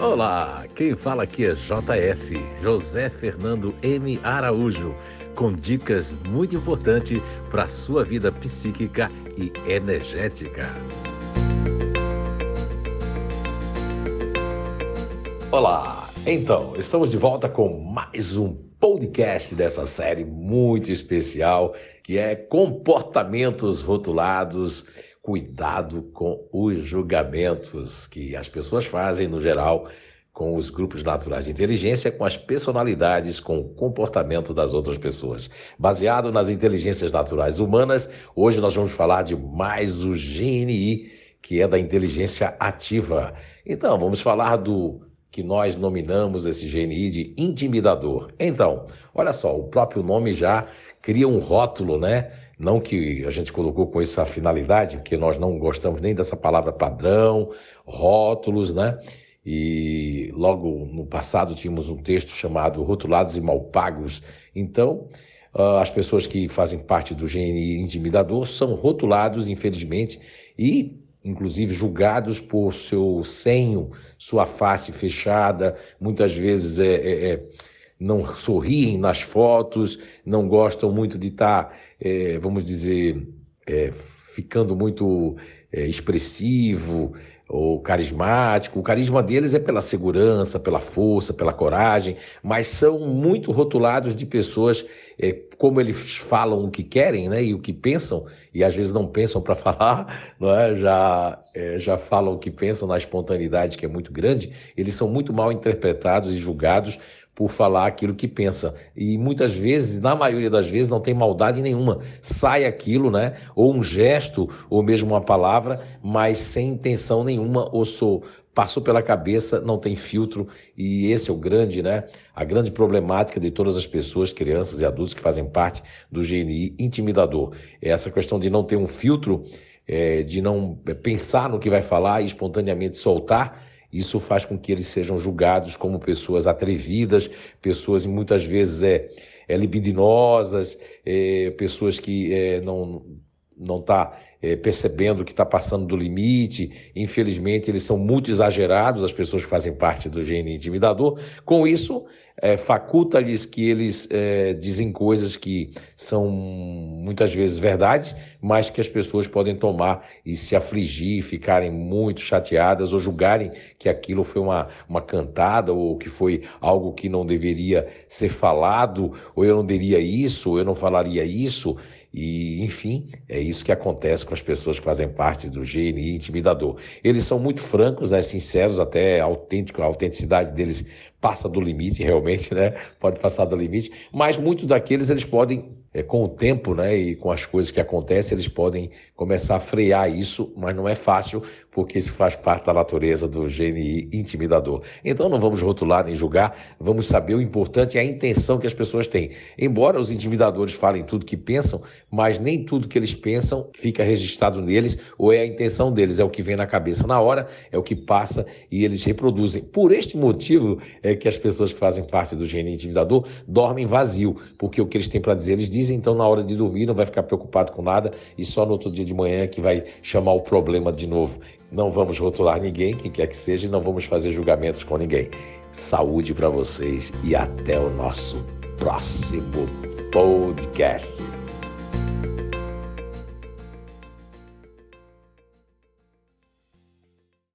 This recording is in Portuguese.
Olá, quem fala aqui é JF, José Fernando M. Araújo, com dicas muito importantes para a sua vida psíquica e energética. Olá, então, estamos de volta com mais um podcast dessa série muito especial que é Comportamentos Rotulados cuidado com os julgamentos que as pessoas fazem, no geral, com os grupos naturais de inteligência, com as personalidades, com o comportamento das outras pessoas. Baseado nas inteligências naturais humanas, hoje nós vamos falar de mais o GNI, que é da inteligência ativa. Então, vamos falar do que nós nominamos esse GNI de intimidador. Então, olha só, o próprio nome já cria um rótulo, né? Não que a gente colocou com essa finalidade, porque nós não gostamos nem dessa palavra padrão, rótulos, né? E logo no passado tínhamos um texto chamado Rotulados e Malpagos. Então, ah, as pessoas que fazem parte do GNI intimidador são rotulados, infelizmente, e inclusive julgados por seu senho, sua face fechada, muitas vezes é, é, é não sorriem nas fotos, não gostam muito de estar, tá, é, vamos dizer, é, ficando muito é, expressivo ou carismático. O carisma deles é pela segurança, pela força, pela coragem, mas são muito rotulados de pessoas, é, como eles falam o que querem né, e o que pensam, e às vezes não pensam para falar, não é? já, é, já falam o que pensam na espontaneidade, que é muito grande, eles são muito mal interpretados e julgados por falar aquilo que pensa. E muitas vezes, na maioria das vezes, não tem maldade nenhuma. Sai aquilo, né? Ou um gesto, ou mesmo uma palavra, mas sem intenção nenhuma, ou sou passou pela cabeça, não tem filtro, e esse é o grande, né? A grande problemática de todas as pessoas, crianças e adultos que fazem parte do GNI intimidador. É essa questão de não ter um filtro, é, de não pensar no que vai falar e espontaneamente soltar isso faz com que eles sejam julgados como pessoas atrevidas, pessoas muitas vezes é, é libidinosas, é, pessoas que é, não não está é, percebendo que está passando do limite. Infelizmente, eles são muito exagerados, as pessoas que fazem parte do gene intimidador. Com isso, é, faculta-lhes que eles é, dizem coisas que são muitas vezes verdades, mas que as pessoas podem tomar e se afligir, ficarem muito chateadas ou julgarem que aquilo foi uma, uma cantada ou que foi algo que não deveria ser falado, ou eu não diria isso, ou eu não falaria isso. E, enfim, é isso que acontece com as pessoas que fazem parte do GNI intimidador. Eles são muito francos, né, sinceros, até autêntico, a autenticidade deles passa do limite, realmente, né? Pode passar do limite, mas muitos daqueles eles podem, é, com o tempo, né, e com as coisas que acontecem, eles podem começar a frear isso, mas não é fácil, porque isso faz parte da natureza do GNI intimidador. Então não vamos rotular nem julgar, vamos saber o importante é a intenção que as pessoas têm. Embora os intimidadores falem tudo que pensam, mas nem tudo que eles pensam fica registrado neles, ou é a intenção deles, é o que vem na cabeça na hora, é o que passa e eles reproduzem. Por este motivo, é que as pessoas que fazem parte do gene intimidador dormem vazio, porque o que eles têm para dizer, eles dizem, então na hora de dormir não vai ficar preocupado com nada e só no outro dia de manhã que vai chamar o problema de novo. Não vamos rotular ninguém, quem quer que seja, e não vamos fazer julgamentos com ninguém. Saúde para vocês e até o nosso próximo podcast.